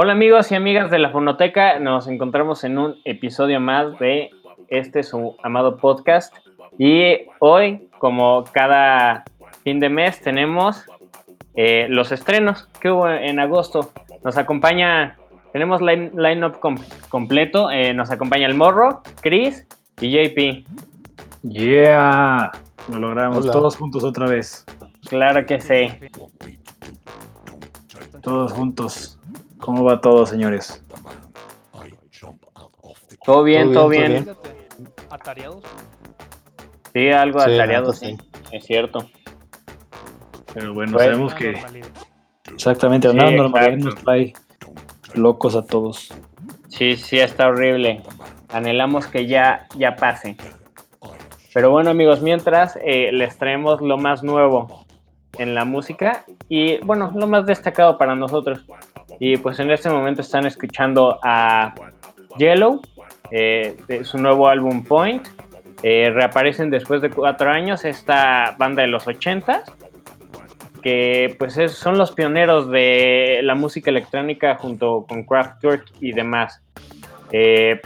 Hola amigos y amigas de la Fonoteca, nos encontramos en un episodio más de este su amado podcast y hoy, como cada fin de mes, tenemos eh, los estrenos que hubo en agosto. Nos acompaña, tenemos line, line-up completo, eh, nos acompaña el Morro, Chris y JP. Yeah, lo logramos todos juntos otra vez. Claro que sí. Todos juntos. ¿Cómo va todo, señores? Todo bien, todo bien. ¿Atareados? Sí, algo atareado, sí. Es cierto. Pero bueno, pues, sabemos que. Exactamente, una normalidad nos trae locos a todos. Sí, sí, está horrible. Anhelamos que ya, ya pase. Pero bueno, amigos, mientras eh, les traemos lo más nuevo en la música y bueno, lo más destacado para nosotros. Y pues en este momento están escuchando a Yellow, eh, de su nuevo álbum Point. Eh, reaparecen después de cuatro años esta banda de los ochentas, que pues son los pioneros de la música electrónica junto con Kraftwerk y demás. Eh,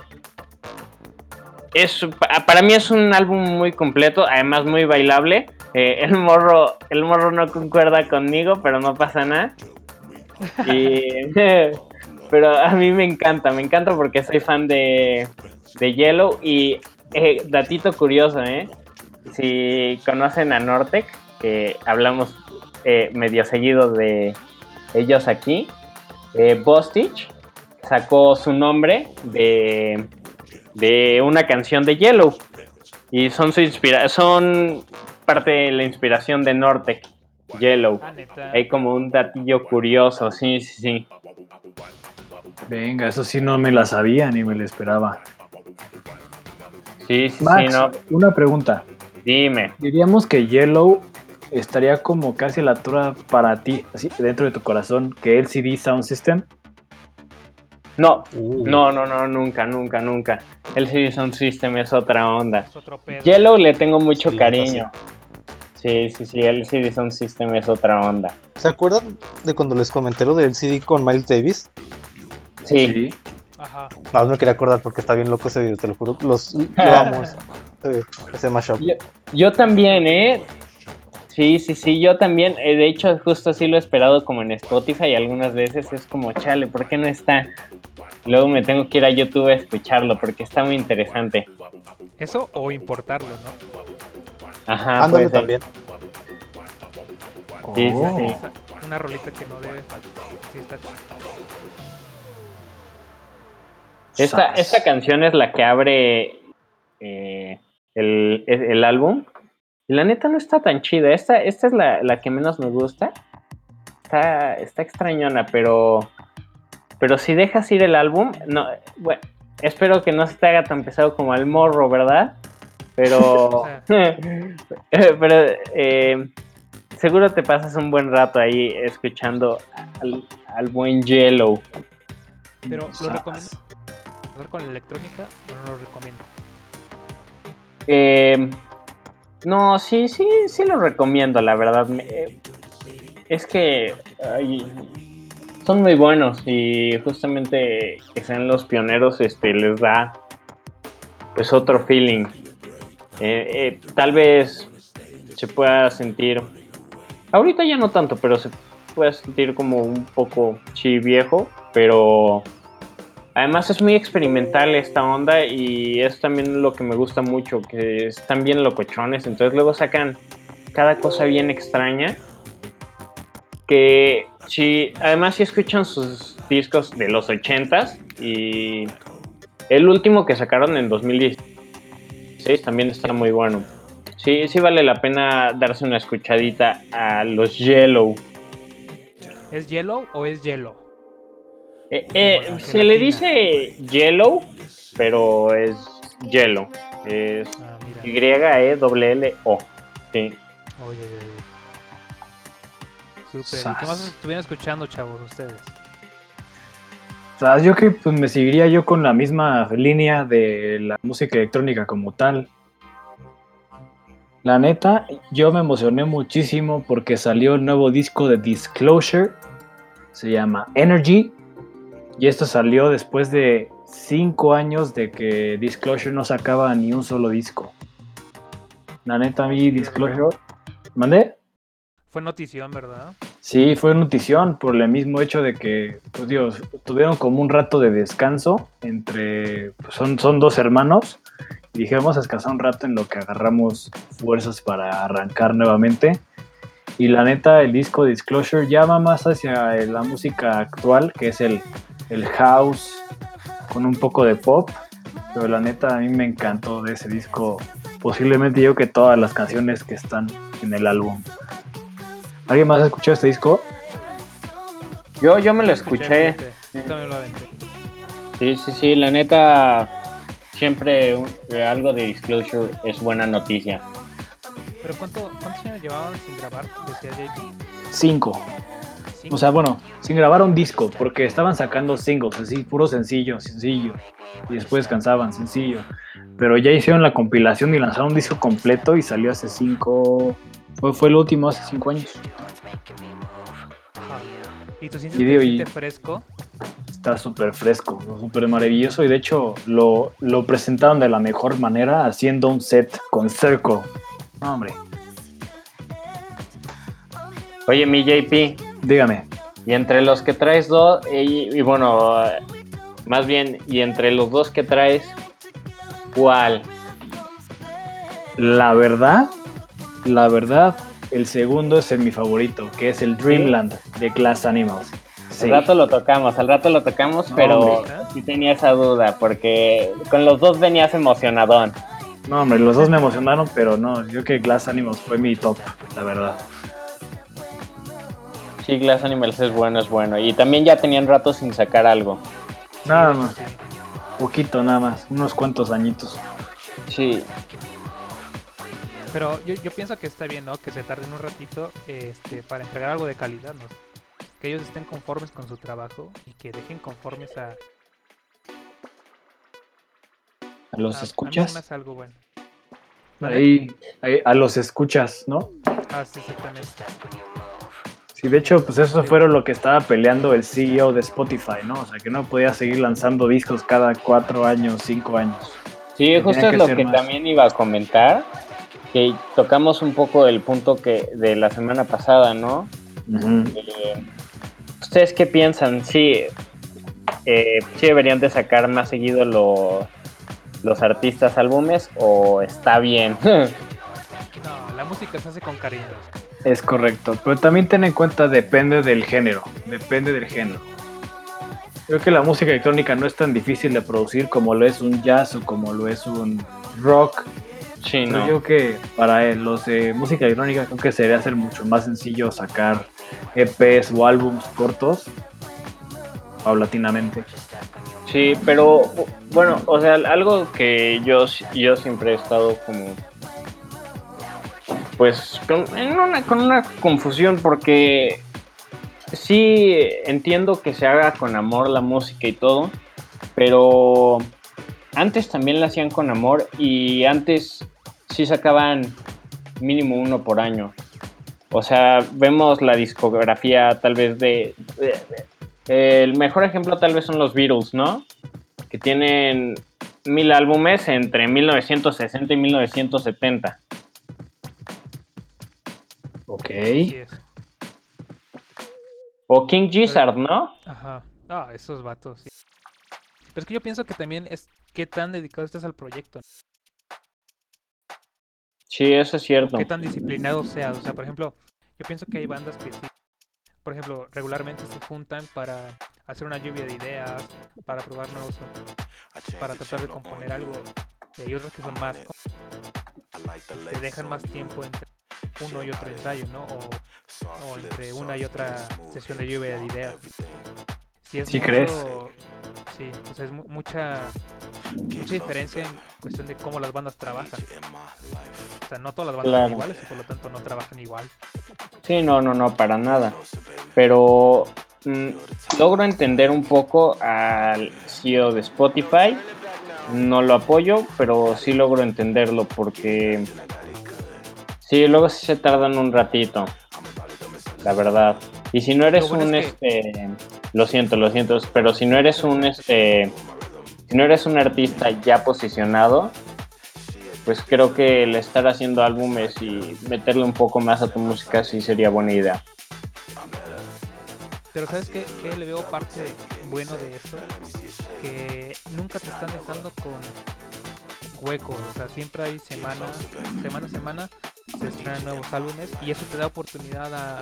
es, para mí es un álbum muy completo, además muy bailable. El morro, el morro no concuerda conmigo, pero no pasa nada. pero a mí me encanta, me encanta porque soy fan de, de Yellow y eh, datito curioso, ¿eh? Si conocen a Nortec, que hablamos eh, medio seguido de ellos aquí, eh, Bostich sacó su nombre de, de una canción de Yellow y son su inspira son parte de la inspiración de Nortec. Yellow. Ah, Hay como un datillo curioso, sí, sí, sí. Venga, eso sí no me la sabía ni me la esperaba. Sí, sí, sí, no. Una pregunta. Dime. Diríamos que Yellow estaría como casi a la altura para ti, así dentro de tu corazón, que LCD Sound System. No, uh. no, no, no, nunca, nunca, nunca. LCD Sound System es otra onda. Yellow le tengo mucho cariño. Sí, sí, sí, el CD Sound System es otra onda. ¿Se acuerdan de cuando les comenté lo del CD con Miles Davis? Sí. Ajá. No, me quería acordar porque está bien loco ese video, te lo juro. Los lo ese, ese mashup. Yo, yo, también, ¿eh? Sí, sí, sí, yo también. Eh, de hecho, justo así lo he esperado como en Spotify y algunas veces es como, chale, ¿por qué no está? Luego me tengo que ir a YouTube a escucharlo porque está muy interesante. Eso o importarlo, ¿no? Ajá, Ándale también. Sí, sí, sí. Una rolita que no debe faltar. esta, esta canción es la que abre eh, el, el, álbum. La neta no está tan chida. Esta, esta es la, la que menos me gusta. Está, está extrañona, pero. Pero si dejas ir el álbum, no, bueno, espero que no se te haga tan pesado como el morro, ¿verdad? Pero, pero eh, seguro te pasas un buen rato ahí escuchando al, buen Yellow. Pero, ¿lo recomiendo? con la electrónica o no lo recomiendo? Eh, no, sí, sí, sí lo recomiendo, la verdad. es que son muy buenos y justamente que sean los pioneros este, les da pues otro feeling. Eh, eh, tal vez se pueda sentir, ahorita ya no tanto, pero se puede sentir como un poco chi viejo, pero además es muy experimental esta onda y es también lo que me gusta mucho, que están bien locochones, entonces luego sacan cada cosa bien extraña, que si, además si escuchan sus discos de los 80s y el último que sacaron en 2010 también está muy bueno. Sí, sí vale la pena darse una escuchadita a los Yellow. ¿Es Yellow o es Yellow? Eh, eh, se le dice Yellow, pero es Yellow. Es ah, Y-E-L-L-O. Sí. Oye, Super. qué más estuvieron escuchando, chavos, ustedes? yo que pues, me seguiría yo con la misma línea de la música electrónica como tal. La neta, yo me emocioné muchísimo porque salió el nuevo disco de Disclosure. Se llama Energy. Y esto salió después de cinco años de que Disclosure no sacaba ni un solo disco. La neta, a mí Disclosure. ¿Mandé? Fue notición, ¿verdad? Sí, fue notición por el mismo hecho de que, pues Dios, tuvieron como un rato de descanso entre, pues, son, son dos hermanos, y dije, vamos a descansar un rato en lo que agarramos fuerzas para arrancar nuevamente. Y la neta, el disco Disclosure ya va más hacia la música actual, que es el, el house con un poco de pop. Pero la neta, a mí me encantó de ese disco. Posiblemente yo que todas las canciones que están en el álbum. ¿Alguien más ha escuchado este disco? Yo, yo me lo escuché. Sí, sí, sí, la neta, siempre algo de Disclosure es buena noticia. ¿Pero cuánto, cuántos años llevaban sin grabar? Cinco. O sea, bueno, sin grabar un disco, porque estaban sacando singles, así, puro sencillo, sencillo. Y después cansaban, sencillo. Pero ya hicieron la compilación y lanzaron un disco completo y salió hace cinco. Fue, fue el último hace cinco años. ¿Y tú sientes y, fresco? Está súper fresco, súper maravilloso. Y de hecho, lo, lo presentaron de la mejor manera haciendo un set con Circle. hombre. Oye, mi JP. Dígame. Y entre los que traes dos, y, bueno, más bien, y entre los dos que traes, ¿cuál? La verdad, la verdad, el segundo es el mi favorito, que es el Dreamland de Glass Animals. Al rato lo tocamos, al rato lo tocamos, pero sí tenía esa duda, porque con los dos venías emocionadón. No, hombre, los dos me emocionaron, pero no, yo que Glass Animals fue mi top, la verdad. Sí, Glass Animals es bueno, es bueno. Y también ya tenían rato sin sacar algo. Nada más. Poquito nada más, unos cuantos añitos. Sí. Pero yo, pienso que está bien, ¿no? Que se tarden un ratito este, para entregar algo de calidad, ¿no? Que ellos estén conformes con su trabajo y que dejen conformes a... ¿A los escuchas? A algo bueno. Ahí, a los escuchas, ¿no? Ah, sí, exactamente. Sí, de hecho, pues eso fue lo que estaba peleando el CEO de Spotify, ¿no? O sea, que no podía seguir lanzando discos cada cuatro años, cinco años. Sí, justo es lo que también iba a comentar, que tocamos un poco el punto que de la semana pasada, ¿no? Eh, ¿Ustedes qué piensan? Sí, eh, sí deberían de sacar más seguido los artistas álbumes o está bien. no, la música se hace con cariño. Es correcto, pero también ten en cuenta depende del género, depende del género. Creo que la música electrónica no es tan difícil de producir como lo es un jazz o como lo es un rock. Sí, no. Yo creo que para los de música electrónica creo que sería ser mucho más sencillo sacar EPs o álbums cortos paulatinamente. Sí, pero bueno, o sea, algo que yo, yo siempre he estado como pues con, una, con una confusión porque sí entiendo que se haga con amor la música y todo, pero antes también la hacían con amor y antes sí sacaban mínimo uno por año. O sea, vemos la discografía tal vez de, el mejor ejemplo tal vez son los Beatles, ¿no? Que tienen mil álbumes entre 1960 y 1970. Ok. O King Gizzard, ¿no? Ajá. Ah, esos vatos, sí. Pero es que yo pienso que también es qué tan dedicado estás al proyecto. Sí, eso es cierto. Qué tan disciplinado seas. O sea, por ejemplo, yo pienso que hay bandas que sí, por ejemplo, regularmente se juntan para hacer una lluvia de ideas, para probar nuevos, para tratar de componer algo. Y hay otros que son más, que dejan más tiempo entre uno y otro ensayo, ¿no? O, entre una y otra sesión de lluvia de ideas. Si es ¿Sí crees? Sí, o sea, es mucha, mucha diferencia en cuestión de cómo las bandas trabajan. O sea, no todas las bandas son iguales y por lo tanto no trabajan igual. Sí, no, no, no, para nada. Pero mm, logro entender un poco al CEO de Spotify. No lo apoyo, pero sí logro entenderlo porque Sí, luego sí se tardan un ratito. La verdad. Y si no eres un este. Lo siento, lo siento, pero si no eres un este si no eres un artista ya posicionado, pues creo que el estar haciendo álbumes y meterle un poco más a tu música sí sería buena idea. Pero ¿sabes qué, qué le veo parte bueno de eso? Que nunca te están dejando con huecos, o sea, siempre hay semana, semana a semana se estrenan nuevos álbumes y eso te da oportunidad a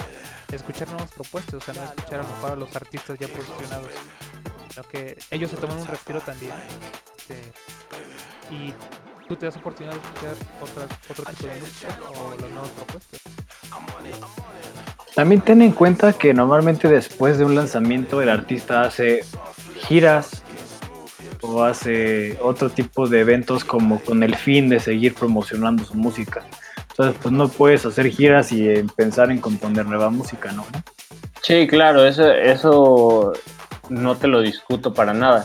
escuchar nuevas propuestas, o sea, no escuchar a lo mejor a los artistas ya posicionados, sino que ellos se toman un respiro también este, y tú te das oportunidad de escuchar otras, otro tipo de música o las nuevas propuestas. También ten en cuenta que normalmente después de un lanzamiento el artista hace giras o hace otro tipo de eventos como con el fin de seguir promocionando su música. Entonces, pues no puedes hacer giras y eh, pensar en componer nueva música, ¿no? Sí, claro, eso, eso no te lo discuto para nada.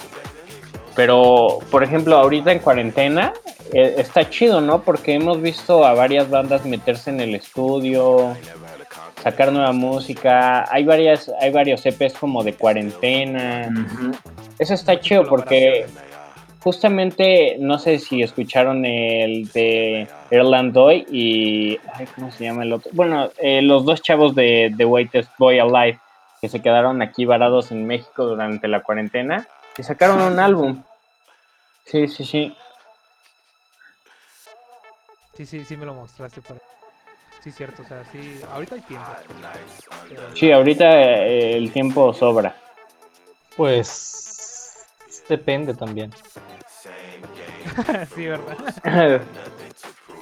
Pero, por ejemplo, ahorita en cuarentena eh, está chido, ¿no? Porque hemos visto a varias bandas meterse en el estudio, sacar nueva música. Hay varias, hay varios EPs como de cuarentena. Eso está chido porque justamente, no sé si escucharon el de Erlandoy y. Ay, ¿Cómo se llama el otro? Bueno, eh, los dos chavos de The Whitest Boy Alive que se quedaron aquí varados en México durante la cuarentena y sacaron un álbum. Sí, sí, sí. Sí, sí, sí me lo mostraste. Por... Sí, cierto, o sea, sí, ahorita hay tiempo. Pero... Sí, ahorita eh, el tiempo sobra. Pues depende también. sí, ¿verdad?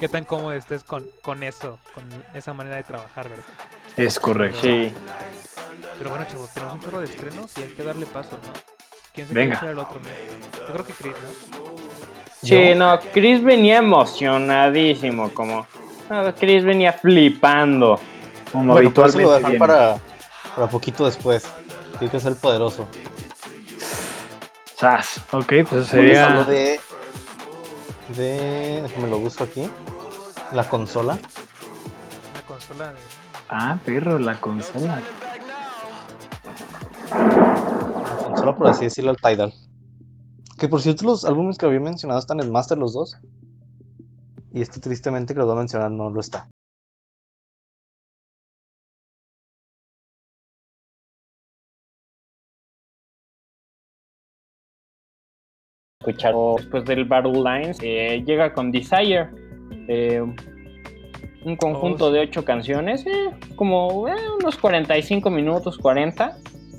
¿Qué tan cómodo estés con, con eso, con esa manera de trabajar, verdad? Es correcto. Sí. Pero bueno, chavos, tenemos un chorro de estrenos y hay que darle paso, ¿no? ¿Quién se Venga. quiere el otro? Yo creo que Chris, ¿no? Sí, no, Chris venía emocionadísimo, como Chris venía flipando. Como Bueno, pero eso lo habitualmente. para, para poquito después. Tiene que ser poderoso. Sas. Ok, pues hablo sería. de. de. déjame lo busco aquí. La consola. Una consola de... Ah, perro, la consola. La consola, por así decirlo, el Tidal. Que por cierto, los álbumes que había mencionado están en Master los dos. Y este tristemente que lo voy a mencionar no lo está. Escuchar después del Battle Lines, eh, llega con Desire. eh, un conjunto Oh, sí. de ocho canciones, eh, como unos 45 minutos, 40.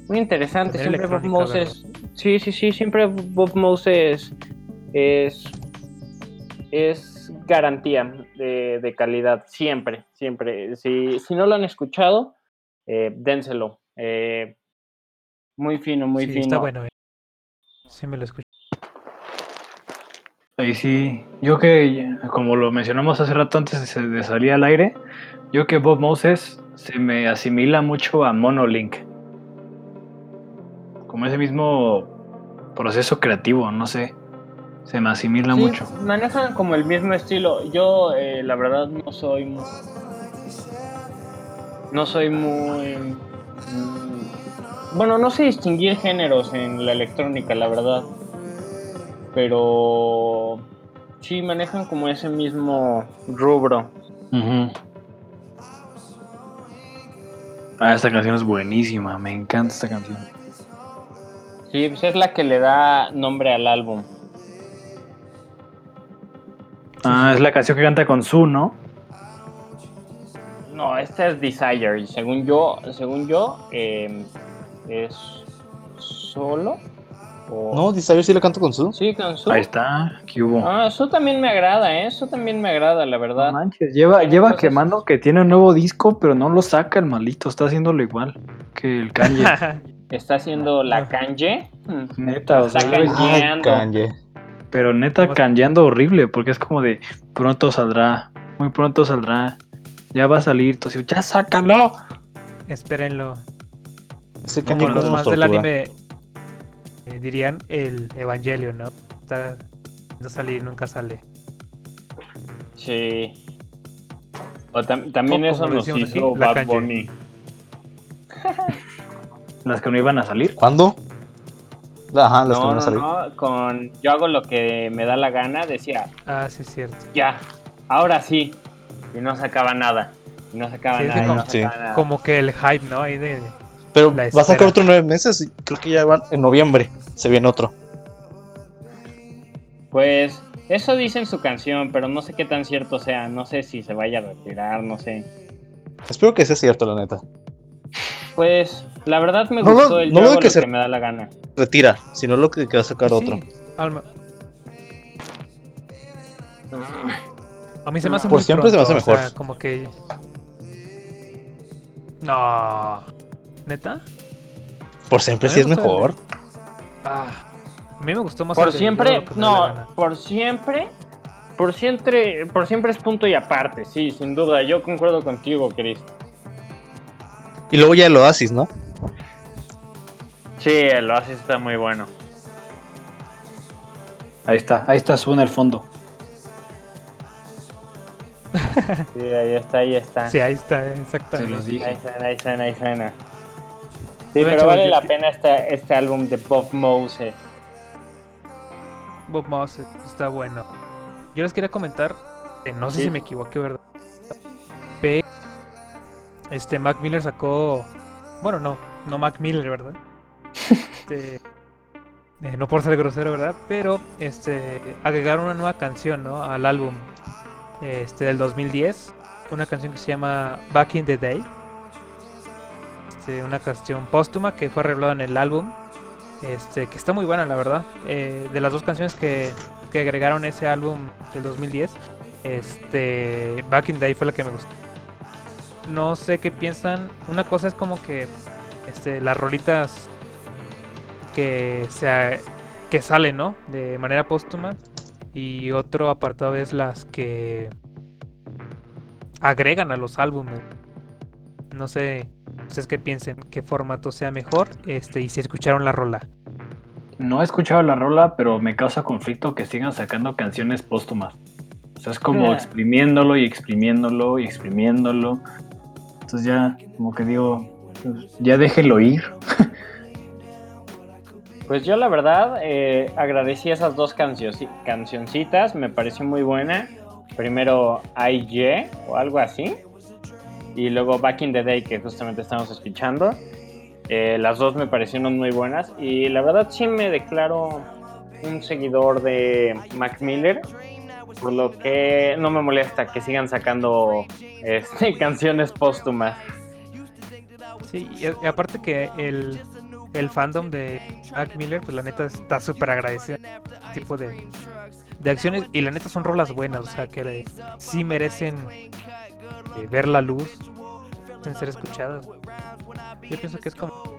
Muy interesante. También Siempre Bob Moses. Sí, sí, sí. Siempre Bob Moses es. Es garantía de, de calidad. Siempre, siempre. Si, si no lo han escuchado, dénselo. Muy fino, muy sí, fino. está bueno. Sí me lo escuché. Ahí sí, yo que, como lo mencionamos hace rato antes de, salir al aire, yo que Bob Moses se me asimila mucho a Monolink. Como ese mismo proceso creativo, no sé. Se me asimila Sí, mucho. Manejan como el mismo estilo. Yo, eh, la verdad, no soy muy. No soy muy. mm, Bueno, no sé distinguir géneros en la electrónica, la verdad. Pero. Sí, manejan como ese mismo rubro. Ujú. Ah, esta canción es buenísima, me encanta esta canción. Sí, pues es la que le da nombre al álbum. Ah, es la canción que canta con Su, ¿no? No, esta es Desire. Y según yo, según yo, eh, es solo. No, Desire sí la canto con su. Sí, con su. Ahí está, ¿qué hubo? Ah, eso también me agrada, ¿eh? Eso también me agrada, la No verdad. manches, lleva, lleva cosas- quemando que tiene un nuevo disco, pero no lo saca el malito, está haciéndolo igual que el Kanye. Está haciendo la kanje. Hmm. Neta, o sea, Está Kanye. Ay. Kanye. pero neta canjeando horrible, porque es como de pronto saldrá, muy pronto saldrá, ya va a salir, entonces ya sácalo. Espérenlo. Ese Kanye nos más del anime eh, dirían el Evangelio, ¿no? Está no salir, nunca sale. Sí. O tam- también O eso nos hizo aquí, Bad. Bunny. Las que no iban a salir. ¿Cuándo? Ajá, las que No, van a salir. no, con yo hago lo que me da la gana, decía, Ah, sí, es cierto. ya, ahora sí. Y no sacaba nada. Y no sacaba Sí, nada. que y no como- sí. sacaba nada. Como que el hype, ¿no? Ahí de. Pero va a sacar otro nueve meses y creo que ya van en noviembre. Se viene otro. Pues eso dice en su canción, pero no sé qué tan cierto sea. No sé si se vaya a retirar, no sé. Espero que sea cierto, la neta. Pues la verdad me No gustó el no lo que lo se- que me da la gana. Retira, sino lo que, que va a sacar Sí, otro. Alma. A mí se me hace Por muy siempre se me pronto, hace o sea, mejor. como que. No. ¿Neta? Por siempre sí es el- mejor. Ah. A mí me gustó más Por siempre, no, por siempre, por siempre, por siempre es punto y aparte, sí, sin duda. Yo concuerdo contigo, Chris. Y luego ya el Oasis, ¿no? Sí, el Oasis está muy bueno. Ahí está, ahí está, suena el fondo. Sí, ahí está, ahí está. Sí, ahí está, Se exactamente. los Ahí dije. suena, ahí suena, ahí suena. Sí, pero hecho, vale la pena este, este álbum de Bob Moses. Bob Moses está bueno. Yo les quería comentar, eh, no sé Sí. si me equivoqué, ¿verdad? Pero este Mac Miller sacó, bueno, no, no Mac Miller, ¿verdad? Este, eh, no por ser grosero, ¿verdad? Pero este agregaron una nueva canción, ¿no? Al álbum este del 2010, una canción que se llama Back in the Day. Una canción póstuma que fue arreglada en el álbum este, que está muy buena, la verdad. Eh, de las dos canciones que, que agregaron ese álbum del 2010, este, Back in the Day fue la que me gustó. No sé qué piensan. Una cosa es como que este, las rolitas que, se, que salen, ¿no? De manera póstuma. Y otro apartado es las que agregan a los álbumes. No sé, ustedes qué piensen, qué formato sea mejor, este, y si escucharon la rola. No he escuchado la rola, pero me causa conflicto que sigan sacando canciones póstumas. O sea, es como exprimiéndolo y exprimiéndolo y exprimiéndolo. Entonces ya, como que digo, pues, ya déjelo ir. Pues yo la verdad eh, agradecí esas dos cancionci- cancioncitas, me pareció muy buena. Primero IY o algo así. Y luego Back in the Day que justamente estamos escuchando. Eh, las dos me parecieron muy buenas. Y la verdad sí me declaro un seguidor de Mac Miller. Por lo que no me molesta que sigan sacando este, canciones póstumas. Sí, y, aparte que el, el fandom de Mac Miller, pues la neta está súper agradecido este tipo de, de acciones y la neta son rolas buenas, o sea que sí merecen eh, ver la luz, merecen ser escuchadas. Yo pienso que es como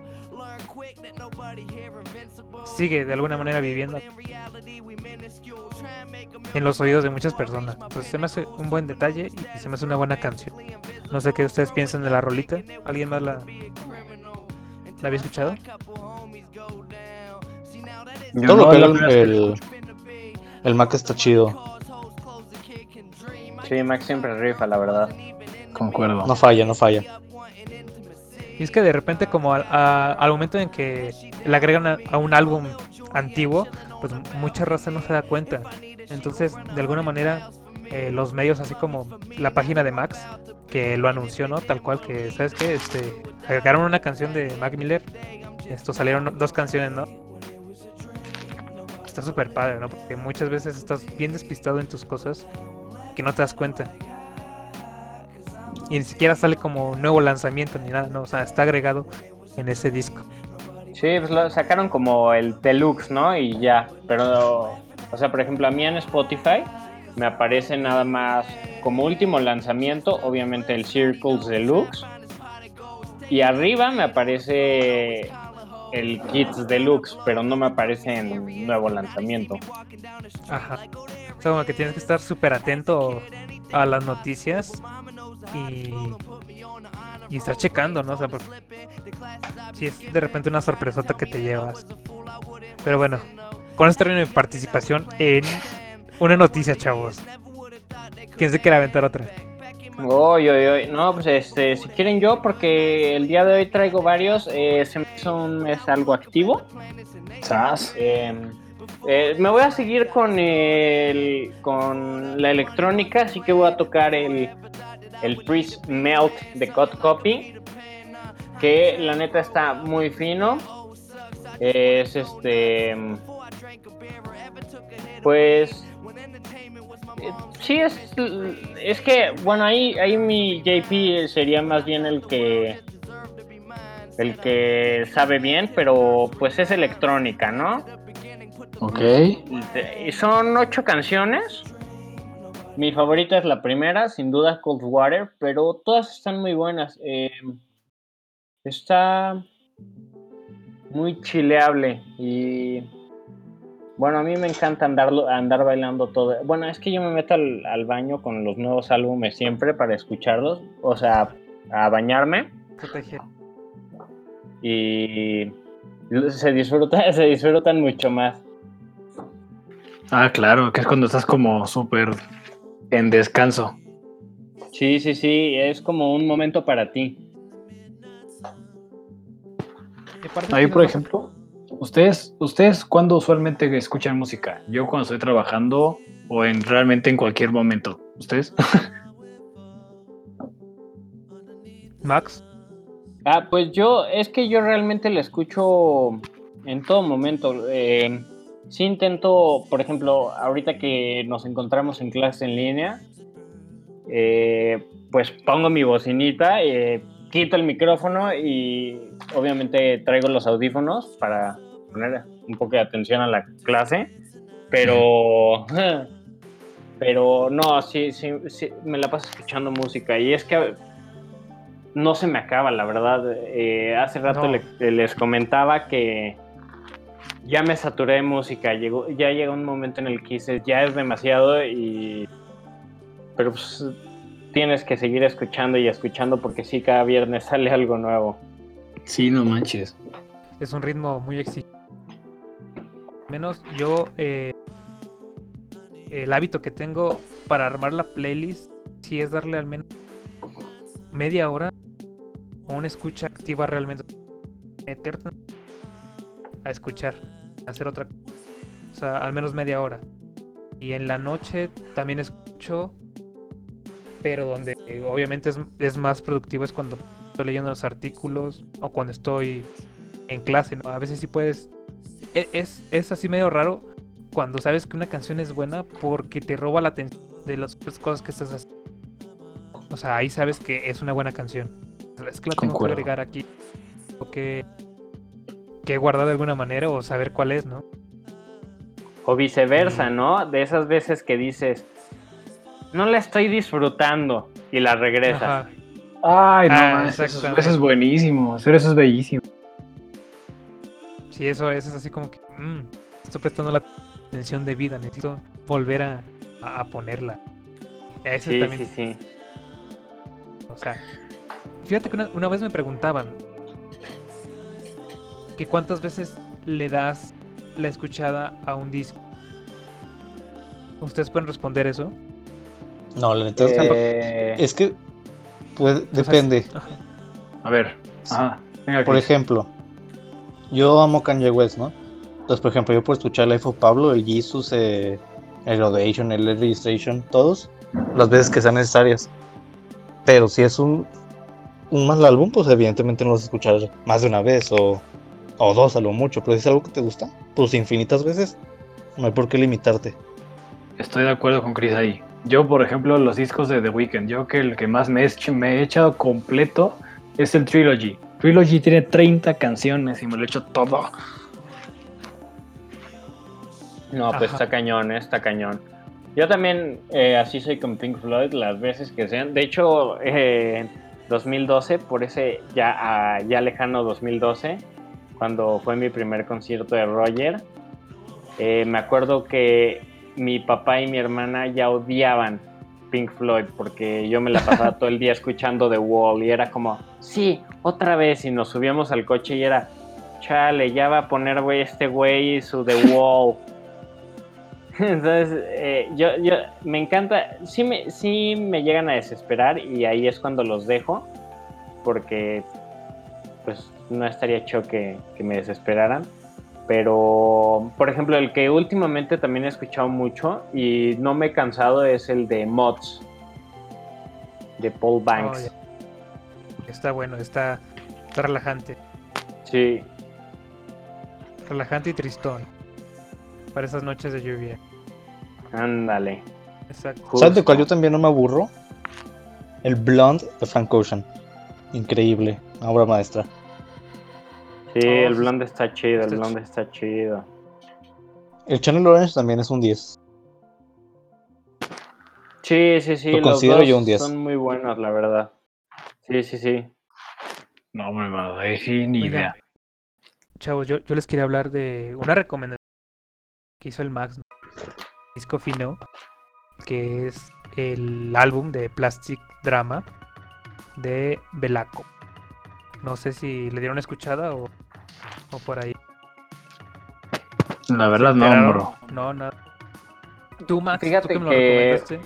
sigue de alguna manera viviendo en los oídos de muchas personas. Pues se me hace un buen detalle y se me hace una buena canción. No sé qué ustedes piensan de la rolita. ¿Alguien más la, la había escuchado? Yo Todo no, el, el, el Mac está chido. Sí, Mac siempre rifa, la verdad. Concuerdo. No falla, no falla. Y es que de repente como al, a- al momento en que le agregan a, a un álbum antiguo, pues mucha raza no se da cuenta. Entonces, de alguna manera, eh, los medios, así como la página de Max, que lo anunció, ¿no? Tal cual que, ¿sabes qué? Este, agregaron una canción de Mac Miller. Esto salieron dos canciones, ¿no? Está súper padre, ¿no? Porque muchas veces estás bien despistado en tus cosas que no te das cuenta. Y ni siquiera sale como nuevo lanzamiento ni nada, no, o sea, está agregado en ese disco. Sí, pues lo sacaron como el deluxe, ¿no? Y ya, pero, o sea, por ejemplo, a mí en Spotify me aparece nada más como último lanzamiento, obviamente el Circles Deluxe. Y arriba me aparece el Kids Deluxe, pero no me aparece en nuevo lanzamiento. Ajá. O sea, como que tienes que estar súper atento a las noticias y, y estar checando, ¿no? O sea, si es de repente una sorpresota que te llevas. Pero bueno, con esto termino mi participación en una noticia, chavos. ¿Quién se quiere aventar otra? Uy, uy, uy. No, pues este, si quieren yo, porque el día de hoy traigo varios. eh, se me son, es algo activo. ¿Sabes? Eh, eh, me voy a seguir con el con la electrónica, así que voy a tocar el, el Priest Melt de Cut Copy, que la neta está muy fino. Es este. Pues. eh, Sí, es, es que, bueno, ahí, ahí mi JP sería más bien el que. El que sabe bien, pero pues es electrónica, ¿no? Ok. Y son ocho canciones. Mi favorita es la primera, sin duda Cold Water, pero todas están muy buenas. Eh, está muy chileable y bueno, a mí me encanta andarlo, andar bailando todo. Bueno, es que yo me meto al, al baño con los nuevos álbumes siempre para escucharlos, o sea, a bañarme y se disfruta, se disfrutan mucho más. Ah, claro, que es cuando estás como súper en descanso. Sí, sí, sí, es como un momento para ti. Ahí, por ejemplo, ¿ustedes, ¿ustedes cuándo usualmente escuchan música? Yo cuando estoy trabajando o en realmente en cualquier momento. ¿Ustedes? Max. Ah, pues yo, es que yo realmente la escucho en todo momento. Eh, sí intento, por ejemplo, ahorita que nos encontramos en clase en línea, eh, pues pongo mi bocinita, eh, quito el micrófono y obviamente traigo los audífonos para poner un poco de atención a la clase, pero... Pero no, sí, sí, sí, me la paso escuchando música y es que no se me acaba, la verdad. Eh, hace rato No. les comentaba que ya me saturé de música. Llegó, ya llegó un momento en el que dices, ya es demasiado y... Pero pues tienes que seguir escuchando y escuchando porque sí, cada viernes sale algo nuevo. Sí, no manches. Es un ritmo muy exigente. Menos yo, eh, el hábito que tengo para armar la playlist, sí es darle al menos media hora a una escucha activa realmente. Meterte a escuchar, a hacer otra cosa. O sea, al menos media hora. Y en la noche también escucho, pero donde eh, obviamente es, es más productivo es cuando estoy leyendo los artículos o cuando estoy en clase, ¿no? A veces sí puedes... e- Es, es así medio raro cuando sabes que una canción es buena porque te roba la atención de las cosas que estás haciendo. O sea, ahí sabes que es una buena canción. Es que la tengo que agregar aquí. Que, guardar de alguna manera o saber cuál es, ¿no? O viceversa, Mm. ¿no? De esas veces que dices, no la estoy disfrutando y la regresas. Ajá. Ay, no Ah. Eso, es- eso buenísimo. Hacer eso es bellísimo. Sí, eso, eso es así como que... mm, estoy prestando la atención de vida. Necesito volver a, a, a ponerla. Ese Sí, también sí, sí. O sea, fíjate que una, una vez me preguntaban que cuántas veces le das la escuchada a un disco. ¿Ustedes pueden responder eso? No, la neta es que- Eh, es que sea, depende. A ver. Ajá. Venga, Por ejemplo, yo amo Kanye West, ¿no? Entonces, por ejemplo, yo por escuchar Life of Pablo, el Jesus, eh, el Graduation, el Registration, todos, las veces que sean necesarias. Pero si es un, un mal álbum, pues evidentemente no lo vas a escuchar más de una vez o, o dos a lo mucho. Pero si es algo que te gusta, pues infinitas veces, no hay por qué limitarte. Estoy de acuerdo con Chris ahí. Yo, por ejemplo, los discos de The Weeknd, yo que el que más me he, hecho- me he echado completo es el Trilogy. Trilogy tiene 30 canciones y me lo he hecho todo. No, pues Ajá. está cañón, eh, está cañón. Yo también eh, así soy con Pink Floyd las veces que sean. De hecho, eh, 2012, por ese ya, ah, ya lejano 2012, cuando fue mi primer concierto de Roger, eh, me acuerdo que mi papá y mi hermana ya odiaban Pink Floyd porque yo me la pasaba todo el día escuchando The Wall y era como, sí, otra vez y nos subíamos al coche y era, chale, ya va a poner güey este güey su The Wall. Entonces, eh, yo, yo me encanta, sí me, sí me llegan a desesperar y ahí es cuando los dejo, porque pues no estaría chido que, que me desesperaran. Pero, por ejemplo, el que últimamente también he escuchado mucho y no me he cansado es el de Mods, de Paul Banks. Oh, está bueno, está, está relajante. Sí. Relajante y tristón. Para esas noches de lluvia. Ándale. Exacto. ¿Sabes de cuál yo también no me aburro? El Blonde de Frank Ocean. Increíble, obra maestra. Sí, Oh, el blonde está chido, el blonde está chido. El Channel Orange también es un 10. Sí, sí, sí, Lo los considero dos yo un 10. son muy buenos, la verdad. Sí, sí, sí. No, me mano, ahí sí, ni idea. Chavos, yo, yo les quería hablar de una recomendación que hizo el Max, ¿no? Disco Fino, que es el álbum de Plastic Drama de Belaco. No sé si le dieron escuchada o, o por ahí. La verdad, ¿Se no, bro. No, nada. Tú, Max, tú Fíjate que me lo.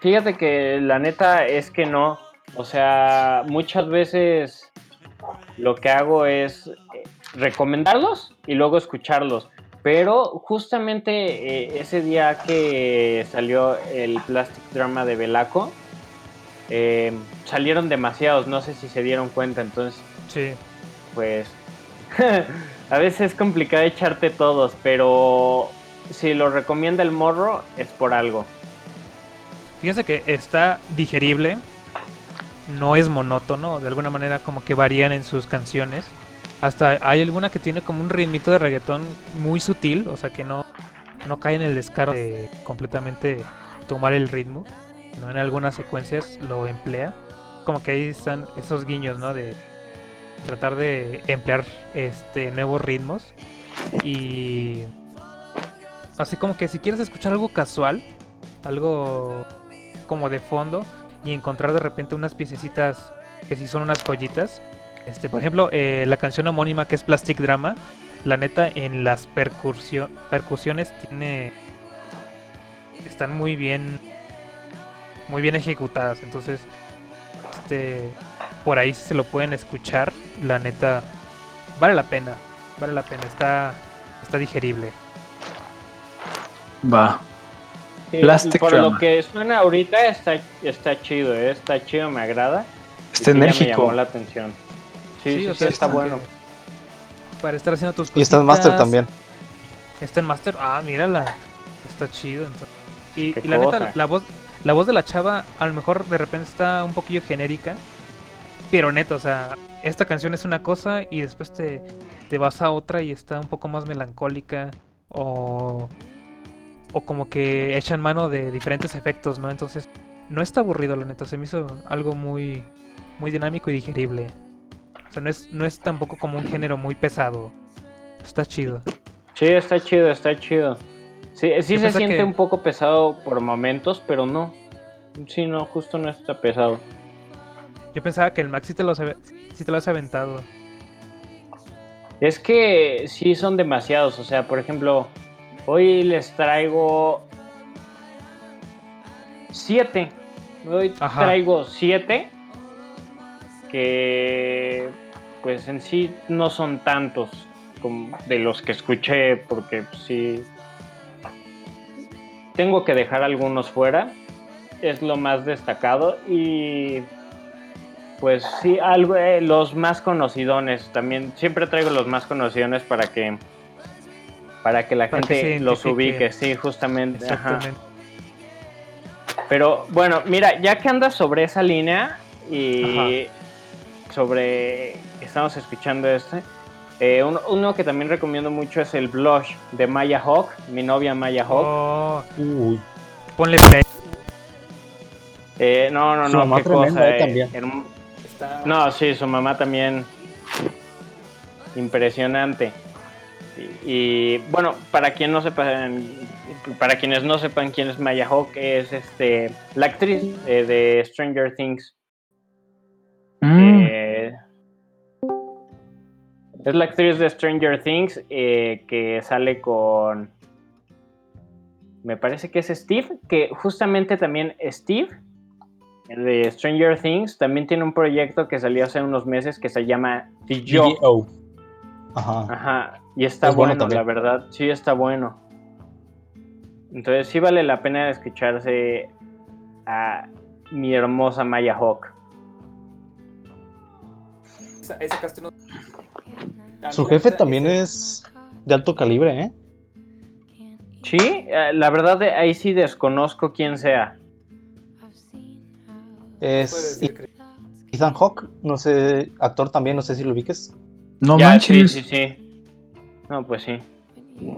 Fíjate que la neta es que no. O sea, muchas veces lo que hago es eh, recomendarlos y luego escucharlos. Pero justamente eh, ese día que salió el Plastic Drama de Belaco, eh, salieron demasiados, no sé si se dieron cuenta, entonces Sí. pues a veces es complicado echarte todos, pero si lo recomienda el morro es por algo. Fíjense que está digerible, no es monótono, de alguna manera como que varían en sus canciones. Hasta hay alguna que tiene como un ritmito de reggaetón muy sutil, o sea que no, no cae en el descaro de completamente tomar el ritmo, en algunas secuencias lo emplea. Como que ahí están esos guiños, ¿no? De tratar de emplear este nuevos ritmos. Y así como que si quieres escuchar algo casual, algo como de fondo y encontrar de repente unas piececitas que sí son unas joyitas. Este, por ejemplo, eh, la canción homónima que es Plastic Drama, la neta en las percusio- percusiones tiene están muy bien muy bien ejecutadas, entonces este por ahí si se lo pueden escuchar, la neta vale la pena, vale la pena, está está digerible. Va. Sí, Plastic por Drama. lo que suena ahorita está, está chido, ¿eh? está chido, me agrada. Está ya me enérgico. llamó la atención. Sí, sí, o sí, está bueno. Para estar haciendo tus Y está en Master también. Está en Master. Ah, mírala. Está chido. entonces. Y, la neta, la voz, la voz de la chava a lo mejor de repente está un poquillo genérica. Pero neta, o sea, esta canción es una cosa y después te, te vas a otra y está un poco más melancólica. O, o como que echan mano de diferentes efectos, ¿no? Entonces, no está aburrido, la neta. Se me hizo algo muy, muy dinámico y digerible. O sea, no es, no es tampoco como un género muy pesado. Está chido. Sí, está chido, está chido. Sí, sí Yo se siente que- un poco pesado por momentos, pero no. Sí, no, justo no está pesado. Yo pensaba que el Max sí te lo, has ave- sí te lo has aventado. Es que sí son demasiados, o sea, por ejemplo, hoy les traigo siete. Hoy Ajá. traigo siete que pues en sí no son tantos como de los que escuché porque pues, sí tengo que dejar algunos fuera. Es lo más destacado y pues sí, algo, eh, los más conocidones también. Siempre traigo los más conocidones para que para que la Para gente los ubique, sí, justamente. ajá. Pero bueno, mira, ya que andas sobre esa línea y sobre estamos escuchando este, eh, uno, uno que también recomiendo mucho es el Blush de Maya Hawk, mi novia Maya Hawk. Oh, Uy. ponle play. Eh, no, no, Su no, mamá qué cosa. eh, herm- No, sí, su mamá también. Impresionante. Y, y, bueno, para quien no sepan, para quienes no sepan quién es Maya Hawk, es este la actriz eh, de Stranger Things. Mm, Eh, es la actriz de Stranger Things eh, que sale con. Me parece que es Steve, que justamente también Steve de Stranger Things, también tiene un proyecto que salió hace unos meses que se llama The Yo. Ajá. Ajá, y está Es bueno bueno, también. la verdad, sí está bueno. Entonces sí vale la pena escucharse a mi hermosa Maya Hawk. Esa, esa cast no- A Su jefe también es de alto calibre, ¿eh? Sí, eh, la verdad de ahí sí desconozco quién sea. Es Ethan Hawke, no sé, actor también, no sé si lo ubiques. No ya, manches. sí, sí, sí. No, pues sí.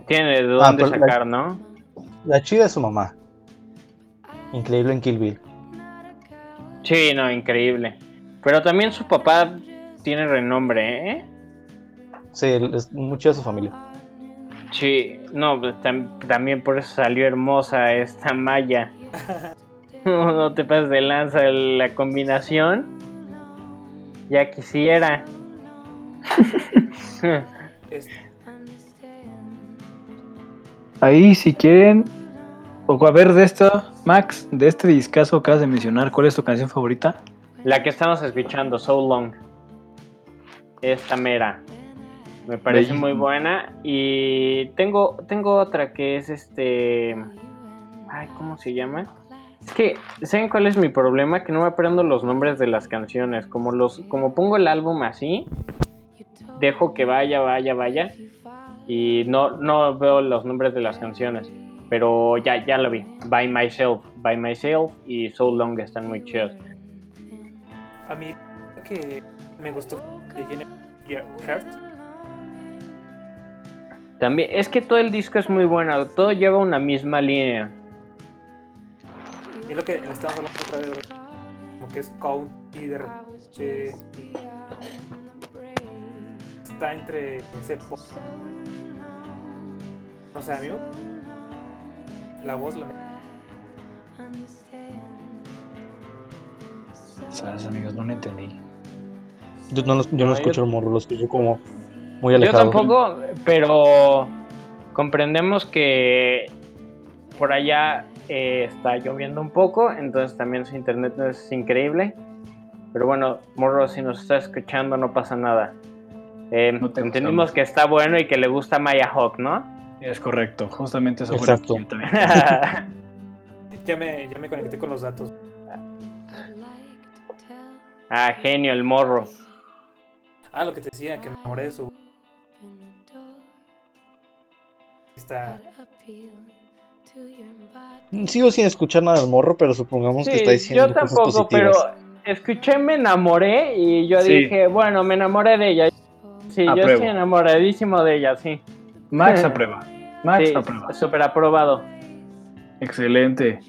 Tiene de Ah, dónde la- sacar, ¿no? La chida es su mamá. Increíble en Kill Bill. Sí, no, increíble. Pero también su papá tiene renombre, ¿eh? Sí, es mucho de su familia. Sí, no, pues, tam- también por eso salió hermosa esta Maya. No, no te pases de lanza la combinación. Ya quisiera. Ahí, si quieren. O a ver, de esta, Max, de este discazo que acabas de mencionar, ¿cuál es tu canción favorita? la que estamos escuchando, So Long. Esta mera. Me parece muy buena. Y tengo, tengo otra que es este. Ay, ¿cómo se llama? Es que, ¿saben cuál es mi problema? Que no me aprendo los nombres de las canciones. Como los, como pongo el álbum así, dejo que vaya, vaya, vaya. Y no, no veo los nombres de las canciones. Pero ya, ya lo vi. By Myself, By Myself y So Long están muy chidos. a mí que me gustó que tiene Heart. También, es que todo el disco es muy bueno, todo lleva una misma línea. Es lo que estamos hablando otra vez, como que es country de repente está entre ese pop. No sé, amigo. La voz la ¿Sabes, amigos? No lo entendí. Yo no, yo no No, escucho yo- el morro, lo escucho como muy Yo alejado. tampoco, pero comprendemos que por allá eh, está lloviendo un poco, entonces también su internet no es increíble. Pero bueno, Morro, si nos está escuchando, no pasa nada. Eh, No te entendimos que está bueno y que le gusta Maya Hawk, ¿no? Es correcto, justamente eso Exacto. fue lo que yo también. ya me, ya me conecté con los datos. ah, genio, el morro. Ah, lo que te decía, que me enamoré de su. Está. Sigo sin escuchar nada del morro, pero supongamos que Sí, está diciendo yo cosas tampoco, pero escuché Me enamoré y yo Sí. dije, bueno, me enamoré de ella. Sí, yo estoy enamoradísimo de ella, sí. Max aprueba. Max Sí, aprueba. súper aprobado. Excelente.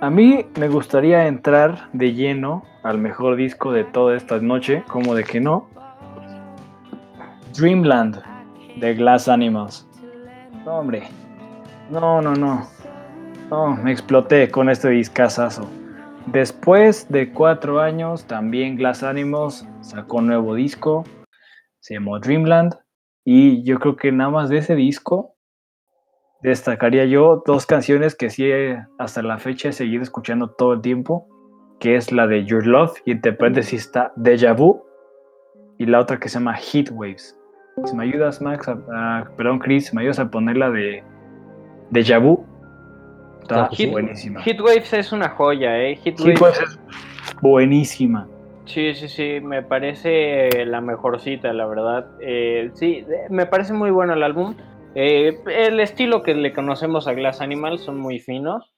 A mí me gustaría entrar de lleno al mejor disco de toda esta noche, como de que no. Dreamland de Glass Animals. No, hombre. No, no, no. No, me exploté con este discazazo. Después de cuatro años, también Glass Animals sacó un nuevo disco. Se llamó Dreamland. Y yo creo que nada más de ese disco destacaría yo dos canciones que sí hasta la fecha he seguido escuchando todo el tiempo, que es la de Your Love y entre paréntesis está Deja Vu y la otra que se llama Heat Waves. Si me ayudas Max, a- a- perdón Chris, me ayudas a poner la de Deja Vu. Está sí. buenísima. Heatwaves es una joya, ¿eh? Heat Heatwaves, Waves es buenísima. sí, sí, sí, me parece la mejorcita, la verdad. Eh, sí, eh, me parece muy bueno el álbum. Eh, el estilo que le conocemos a Glass Animal son muy finos,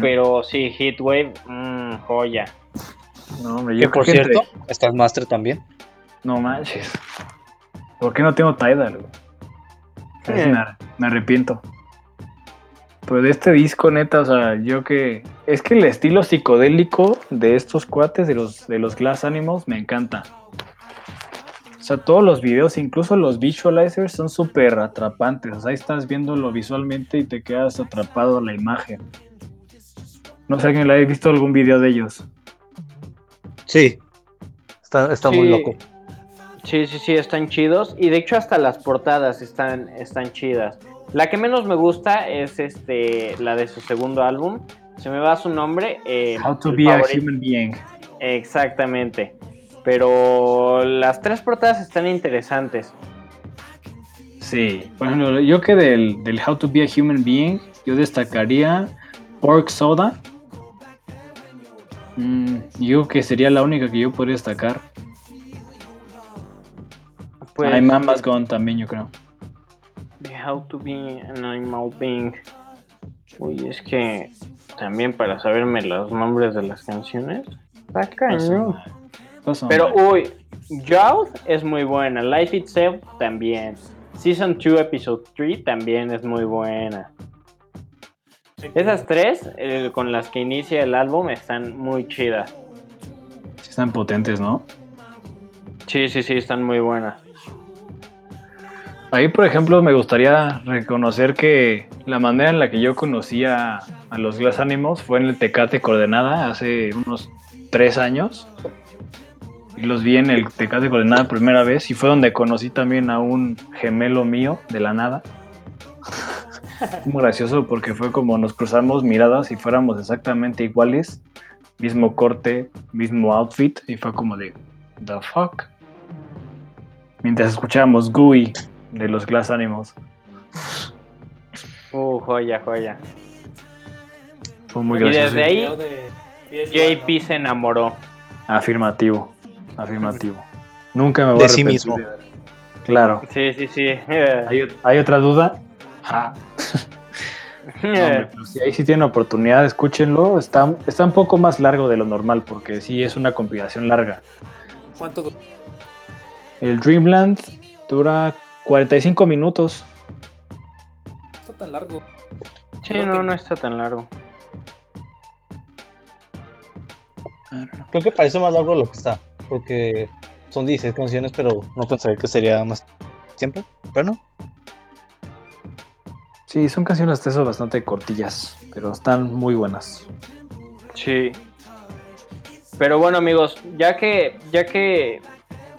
pero sí, Heatwave, mm, joya. No, hombre, Que yo por entre- cierto, está el Master también. No manches. ¿Por qué no tengo Tidal? güey? Casi Eh. me, ar- me arrepiento. Pero de este disco, neta, o sea, yo que. Es que el estilo psicodélico de estos cuates, de los, de los Glass Animals, me encanta. O sea, todos los videos, incluso los visualizers, son súper atrapantes. O sea, ahí estás viéndolo visualmente y te quedas atrapado a la imagen. No sé si alguien le ha visto algún video de ellos. Sí. Está, está muy Sí. loco. Sí, sí, sí, están chidos. Y de hecho hasta las portadas están, están chidas. La que menos me gusta es este la de su segundo álbum, se me va su nombre. eh, How to be a human being. Exactamente. Pero las tres portadas están interesantes. Sí. Por ejemplo, yo que del, del How to be a human being, yo destacaría Pork Soda. Mm, yo que sería la única que yo podría destacar. Pues, Ay, Mama's Gone también, yo creo. How to be an animal being. Uy, es que también para saberme los nombres de las canciones. Está cañón. Pero uy, Youth es muy buena. Life Itself también. Season 2, Episode 3 también es muy buena. Esas tres eh, con las que inicia el álbum están muy chidas. Sí están potentes, ¿no? Sí, sí, sí, están muy buenas. Ahí, por ejemplo, me gustaría reconocer que la manera en la que yo conocía a los Glass Animals fue en el Tecate Coordenada hace unos tres años. Y los vi en el Tecate Coordenada primera vez y fue donde conocí también a un gemelo mío de la nada. Muy gracioso porque fue como nos cruzamos miradas y fuéramos exactamente iguales, mismo corte, mismo outfit y fue como de the fuck. Mientras escuchábamos Gooey de los Glass Animals. Uh, joya, joya. Fue muy Y gracioso. desde ahí, JP se enamoró. Afirmativo, afirmativo. Nunca me voy De a sí mismo. Claro. Sí, sí, sí. ¿Hay, hay otra duda? Ah, no, hombre, pero si ahí sí tienen oportunidad, escúchenlo. Está, está un poco más largo de lo normal porque sí es una compilación larga. ¿Cuánto El Dreamland dura 45 minutos. está tan largo? Sí, no, no está tan largo. Creo que parece más largo de lo que está. Porque son 16 canciones, pero no pensaría que sería más tiempo. Pero no. Sí, son canciones hasta eso bastante cortillas, pero están muy buenas. Sí. Pero bueno, amigos, ya que, ya que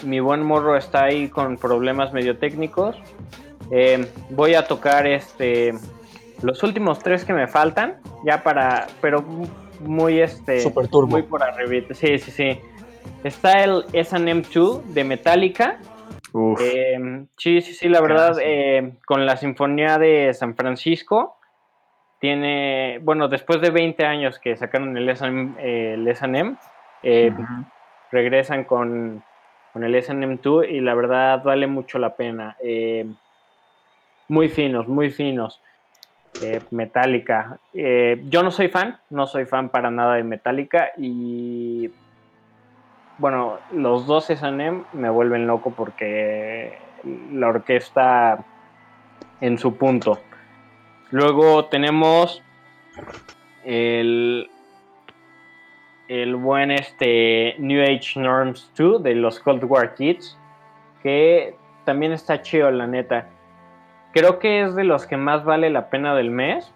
mi buen morro está ahí con problemas medio técnicos, eh, voy a tocar este los últimos tres que me faltan, ya para, pero muy este, Super turbo. muy por arribita. Sí, sí, sí. Está el S&M2 de Metallica. Uf, Eh, sí, sí, sí, la verdad, eh, con la Sinfonía de San Francisco, tiene, bueno, después de 20 años que sacaron el S&M, eh, el S&M, eh, regresan con, con el SM2 y la verdad vale mucho la pena. Eh, muy finos, muy finos. Eh, Metallica. Eh, yo no soy fan, no soy fan para nada de Metallica y bueno, los dos SM me vuelven loco porque la orquesta en su punto. Luego tenemos el, el buen este New Age Norms 2 de los Cold War Kids, que también está chido, la neta. Creo que es de los que más vale la pena del mes.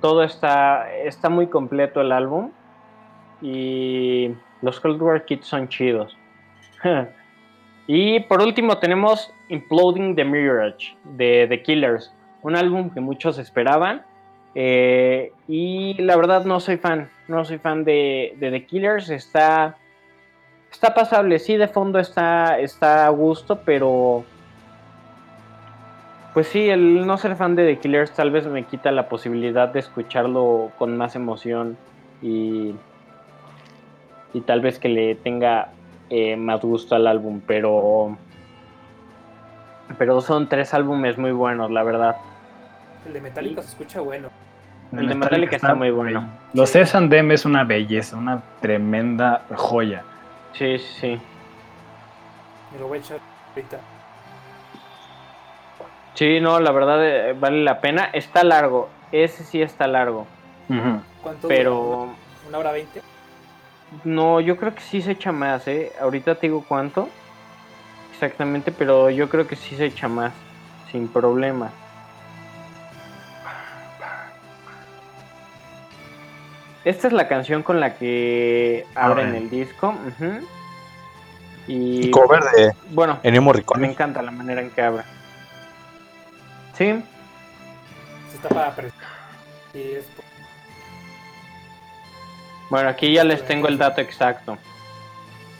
Todo está, está muy completo el álbum. Y los Cold War Kids son chidos. y por último tenemos Imploding the Mirage de The Killers. Un álbum que muchos esperaban. Eh, y la verdad no soy fan. No soy fan de, The Killers. Está, está pasable. Sí, de fondo está, está a gusto, pero... Pues sí, el no ser fan de The Killers tal vez me quita la posibilidad de escucharlo con más emoción y, y tal vez que le tenga eh, más gusto al álbum, pero pero son tres álbumes muy buenos, la verdad. El de Metallica se escucha bueno. El de Metallica está muy bueno. Los S&M es una belleza, una tremenda joya. Sí, sí, sí. Me lo voy a echar ahorita. Sí, no, la verdad eh, vale la pena. Está largo, ese sí está largo, Ujú. ¿Cuánto? pero dura? ¿Una hora veinte? no, yo creo que sí se echa más, ¿eh? Ahorita te digo cuánto exactamente, pero yo creo que sí se echa más, sin problema. Esta es la canción con la que abren el disco. ujú. Y Cover de bueno, Ennio me encanta la manera en que abre. Sí, Se está para es Bueno, aquí ya les tengo el dato exacto.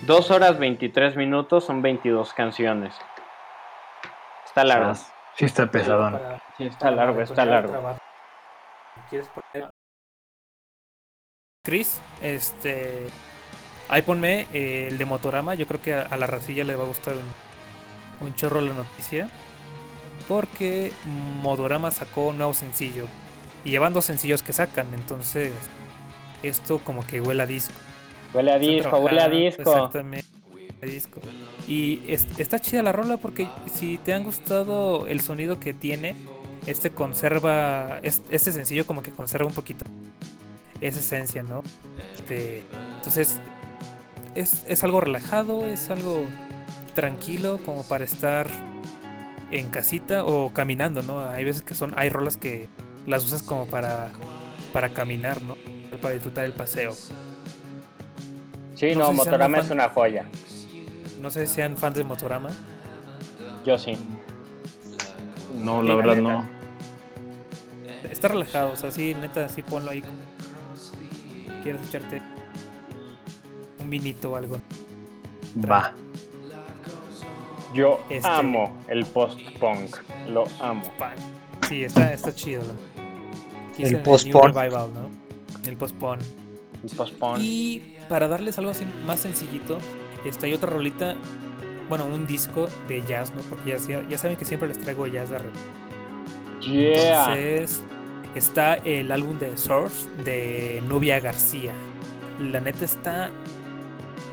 2 horas 23 minutos son 22 canciones. Está largo. Sí está pesadón. Para- Sí, está largo, está largo. ¿Quieres poner? Chris, este. Ahí ponme eh, el de Motorama. Yo creo que a, a la racilla le va a gustar un, un chorro la noticia. Porque Motorama sacó un nuevo sencillo. Y llevan dos sencillos que sacan. Entonces, esto como que huele a disco. Huele a disco, huele a disco. Exactamente. a disco. Y es- está chida la rola porque si te han gustado el sonido que tiene, este conserva, es- este sencillo como que conserva un poquito esa esencia, ¿no? Este, entonces, es, es algo relajado, es algo tranquilo como para estar en casita o caminando, ¿no? Hay veces que son, hay rolas que las usas como para, para caminar, ¿no? Para disfrutar el paseo. Sí, No no, sé si Motorama fan- es una joya. No sé si sean fans de Motorama. Yo sí. No, la la verdad neta. no. Está relajado, o sea, sí, neta, sí ponlo ahí. Quieres echarte un vinito o algo. Va. Yo Este- amo el post-punk. Lo amo. Sí, está, está chido. El post-punk. El post-punk. El post-punk. Y para darles algo así más sencillito, está hay otra rolita, bueno, un disco de jazz, ¿no? Porque ya, ya- ya saben que siempre les traigo jazz de repente. Yeah. Entonces, está el álbum de Source de Nubia García. La neta está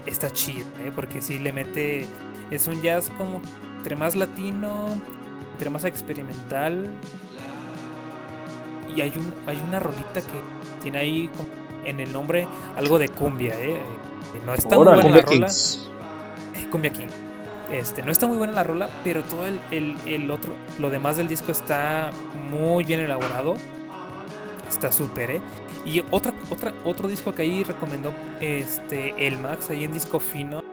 está chido, ¿eh? porque sí le mete es un jazz como entre más latino, entre más experimental. Y hay un hay una rolita que tiene ahí en el nombre algo de cumbia, ¿eh? No está muy buena la Cumbia rola. Kings. Eh, Cumbia King. Este, no está muy buena la rola, pero todo el, el- el otro, lo demás del disco está muy bien elaborado. Está súper, ¿eh? Y otra, otra, otro disco que ahí recomendó este, el Max, ahí en disco fino,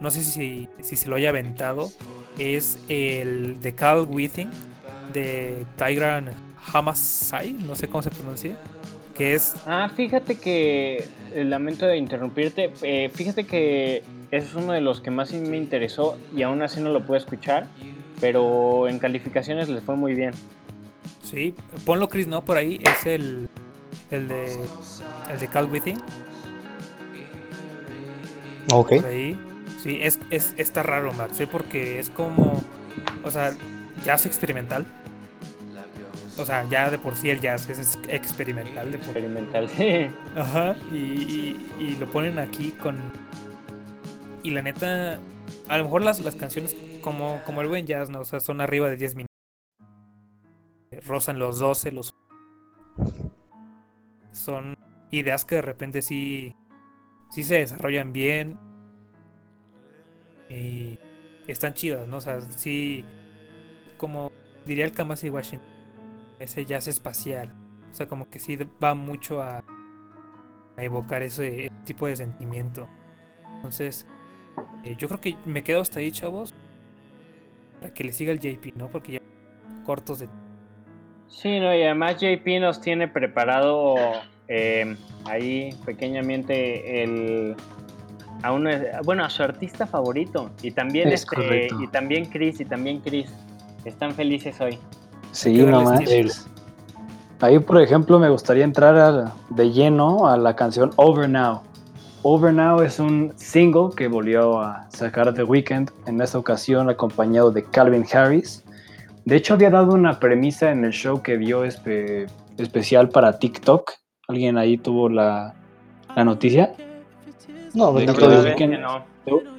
no sé si, si se lo haya aventado, es el de Carl Withing, de Tigran Hamasai, no sé cómo se pronuncia, que es Ah, fíjate que, eh, lamento de interrumpirte, eh, fíjate que es uno de los que más me interesó y aún así no lo pude escuchar, pero en calificaciones les fue muy bien. Sí, ponlo Chris, ¿no? Por ahí es el, el de el de Cal Withing, Ok. por ahí. Sí, es, es está raro, Max, ¿eh? porque es como, o sea, jazz experimental. O sea, ya de por sí el jazz es ex- experimental de por Experimental, sí. Ajá, y, y- y lo ponen aquí con. Y la neta, a lo mejor las, las canciones, como, como el buen jazz, ¿no? O sea, son arriba de 10 minutos. Rozan los 12, los. Son ideas que de repente sí. Sí se desarrollan bien. Y están chidas, ¿no? O sea, sí. Como diría el Kamasi Washington, ese jazz espacial. O sea, como que sí va mucho a, evocar ese tipo de sentimiento. Entonces, eh, yo creo que me quedo hasta ahí, chavos. Para que le siga el JP, ¿no? Porque ya cortos de. Sí, no, y además JP nos tiene preparado eh, ahí pequeñamente el a uno, bueno, a su artista favorito y también Es este y también Chris y también Chris están felices hoy. Sí, no manches. Ahí, por ejemplo, me gustaría entrar a- de lleno a la canción Over Now. Over Now es un single que volvió a sacar The Weeknd, en esta ocasión acompañado de Calvin Harris. De hecho, había dado una premisa en el show que dio espe- especial para TikTok. ¿Alguien ahí tuvo la, la noticia? No, De es Weeknd. no.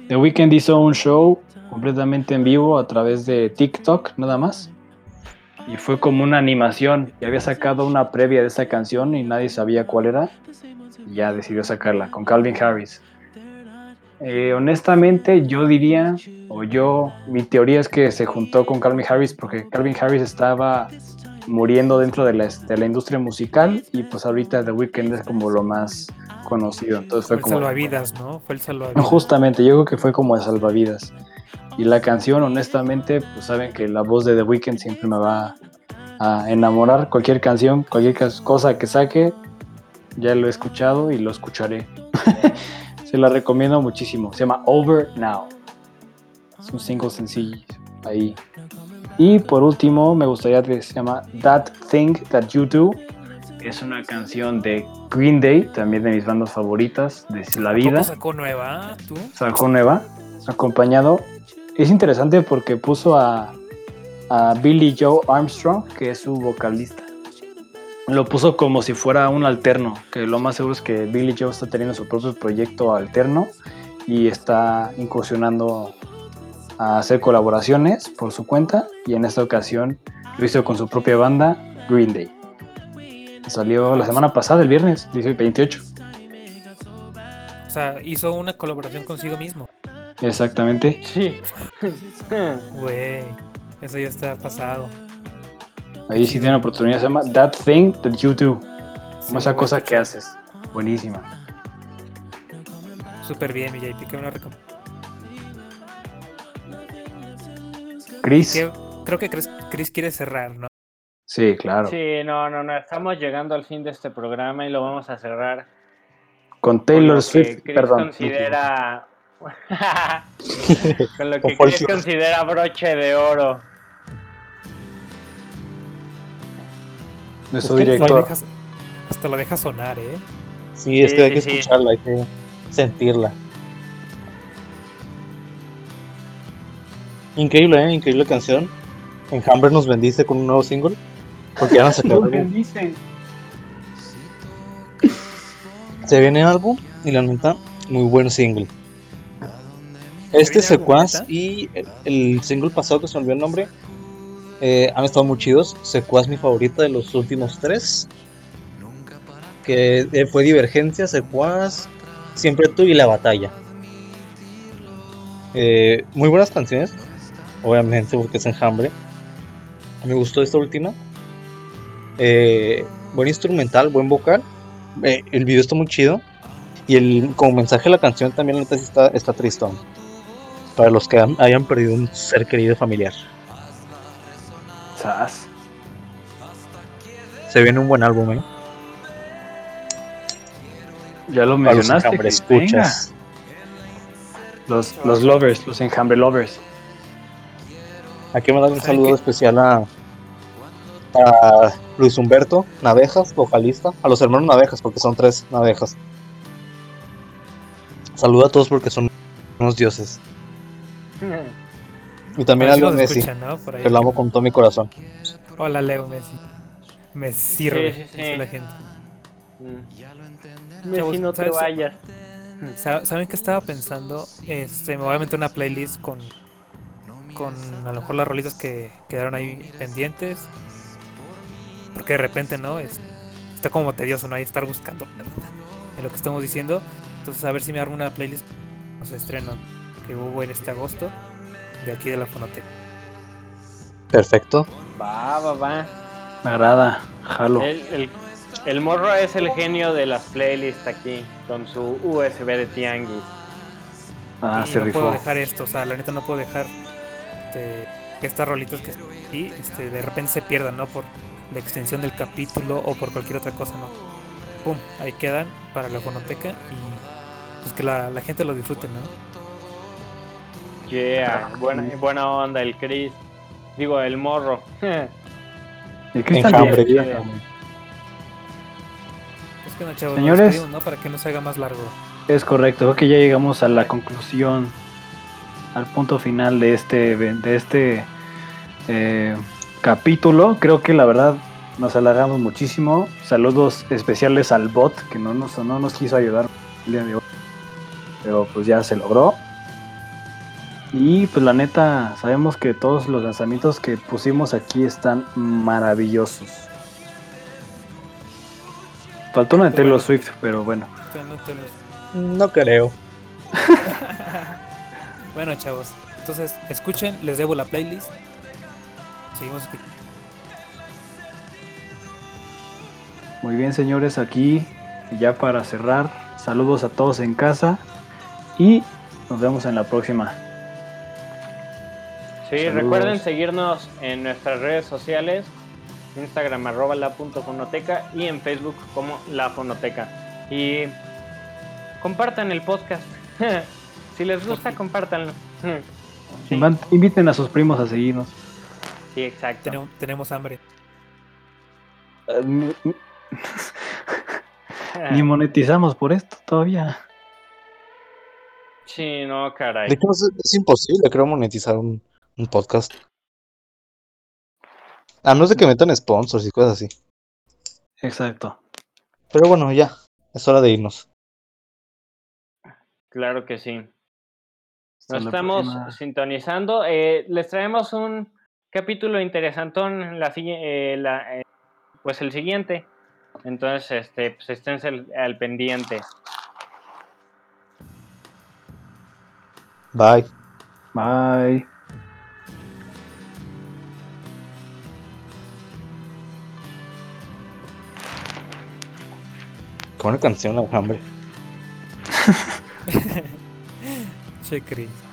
The Weeknd hizo un show completamente en vivo a través de TikTok, nada más. Y fue como una animación. Y había sacado una previa de esa canción y nadie sabía cuál era. Y ya decidió sacarla con Calvin Harris. Eh, honestamente, yo diría, o yo, mi teoría es que se juntó con Calvin Harris porque Calvin Harris estaba muriendo dentro de la, de la industria musical y pues ahorita The Weeknd es como lo más conocido. Entonces Fue fue el como... salvavidas, ¿no? Fue el No, salvavidas. justamente, yo creo que fue como de salvavidas. Y la canción, honestamente, pues saben que la voz de The Weeknd siempre me va a enamorar. Cualquier canción, cualquier cosa que saque, ya lo he escuchado y lo escucharé. Se la recomiendo muchísimo. Se llama Over Now. Es un single sencillo ahí. Y por último, me gustaría que se llama That Thing That You Do. Es una canción de Green Day, también de mis bandas favoritas de la vida. ¿Tampoco sacó nueva? ¿Tú? Sacó nueva, acompañado. Es interesante porque puso a, a Billy Joe Armstrong, que es su vocalista. Lo puso como si fuera un alterno, que lo más seguro es que Billy Joe está teniendo su propio proyecto alterno y está incursionando a hacer colaboraciones por su cuenta y en esta ocasión lo hizo con su propia banda Green Day. Salió la semana pasada, el viernes, dice 28. O sea, hizo una colaboración consigo mismo. Exactamente. Sí. Güey, eso ya está pasado. Ahí sí tiene una oportunidad, se llama That Thing That You Do. Sí, Como esa cosa que haces. Buenísima. Súper bien, mi JP, qué buena recomendación. Chris. Que- Creo que Chris, Chris quiere cerrar, ¿no? Sí, claro. Sí, no, no, no. Estamos llegando al fin de este programa y lo vamos a cerrar Con con Taylor lo que Swift, Chris perdón. considera. con lo Con que Chris considera broche de oro. Nuestro director. dejas- hasta lo deja sonar, ¿eh? Sí, es que hay que sí, escucharla, hay que sentirla. Increíble, ¿eh? Increíble canción. Enjambre nos bendice con un nuevo single. Porque ya a sacar álbum. Se viene álbum y la neta, muy buen single. Este secuaz y el, el single pasado que se me olvidó el nombre eh, han estado muy chidos. Secuaz mi favorita de los últimos tres. Que eh, fue Divergencia, Secuaz, Siempre tú y La Batalla. Eh, muy buenas canciones, obviamente porque es enjambre. Me gustó esta última. Eh, buen instrumental, buen vocal. El video está muy chido. Y el como mensaje de la canción también está, está tristón. Para los que hayan perdido un ser querido familiar. Sas. Se viene un buen álbum, ¿eh? Ya lo los mencionaste. venga. escuchas. Los, los lovers, los enjambre lovers. Aquí me dan un ¿Saben saludo especial a, a Luis Humberto Navejas, vocalista, a los hermanos Navejas, porque son tres Navejas. Saludo a todos porque son unos dioses. Y también a Así Leo nos Messi, escuchan, ¿no? Por ahí. que lo amo con todo mi corazón. Hola, Leo Messi. Me sirve, Sí, sí, sí. dice la gente. Mm. Messi, no te vayas. Sa- ¿Saben qué estaba pensando? Este, me voy a meter una playlist con, con a lo mejor las rolitas que quedaron ahí pendientes. Porque de repente, ¿no? Es, está como tedioso, ¿no? Ahí estar buscando en lo que estamos diciendo. Entonces, a ver si me armo una playlist. Los estrenos que hubo en este agosto de aquí de la Fonoteca. Perfecto. Va, va, va. Me agrada. Jalo. El, el, el morro es el genio de las playlists aquí, con su USB de Tianguis. Ah, y se no puedo dejar esto, o sea, la neta no puedo dejar este, que estas rolitas que aquí este, de repente se pierdan, ¿no? Por la extensión del capítulo o por cualquier otra cosa, ¿no? Pum, ahí quedan para la fonoteca y pues que la, la gente lo disfrute, ¿no? Yeah, buena, buena onda el Chris. Digo, el morro. El Chris Enjambre, enjambre. Es que no, chavos, Señores. Para que no se haga más largo. Es correcto, creo que ya llegamos a la conclusión, al punto final de este, de este eh, capítulo. Creo que la verdad nos alargamos muchísimo. Saludos especiales al bot que no nos, no nos quiso ayudar el día de hoy, pero pues ya se logró. Y pues la neta, sabemos que todos los lanzamientos que pusimos aquí están maravillosos. Faltó una de Taylor Swift, pero bueno. No creo. Bueno, chavos, entonces escuchen, les debo la playlist. Seguimos escuchando. Muy bien, señores, aquí ya para cerrar, saludos a todos en casa y nos vemos en la próxima. Sí, Saludos. recuerden seguirnos en nuestras redes sociales. Instagram arroba la punto fonoteca y en Facebook como la fonoteca. Y compartan el podcast. si les gusta, compártanlo. Sí, Inviten a sus primos a seguirnos. sí, exacto. Tenemos, tenemos hambre. Eh, ni- Ni monetizamos por esto todavía. Sí, no, caray. De hecho, es, es imposible, creo, monetizar un, un podcast. A no ser que metan sponsors y cosas así. Exacto. Pero bueno, ya. Es hora de irnos. Claro que sí. Nos estamos próxima. sintonizando. Eh, les traemos un capítulo interesantón, la, eh, la, eh, pues el siguiente. Entonces, este, pues estén al, al pendiente. Bye. Bye. Con una canción, la hambre. Che, Chris.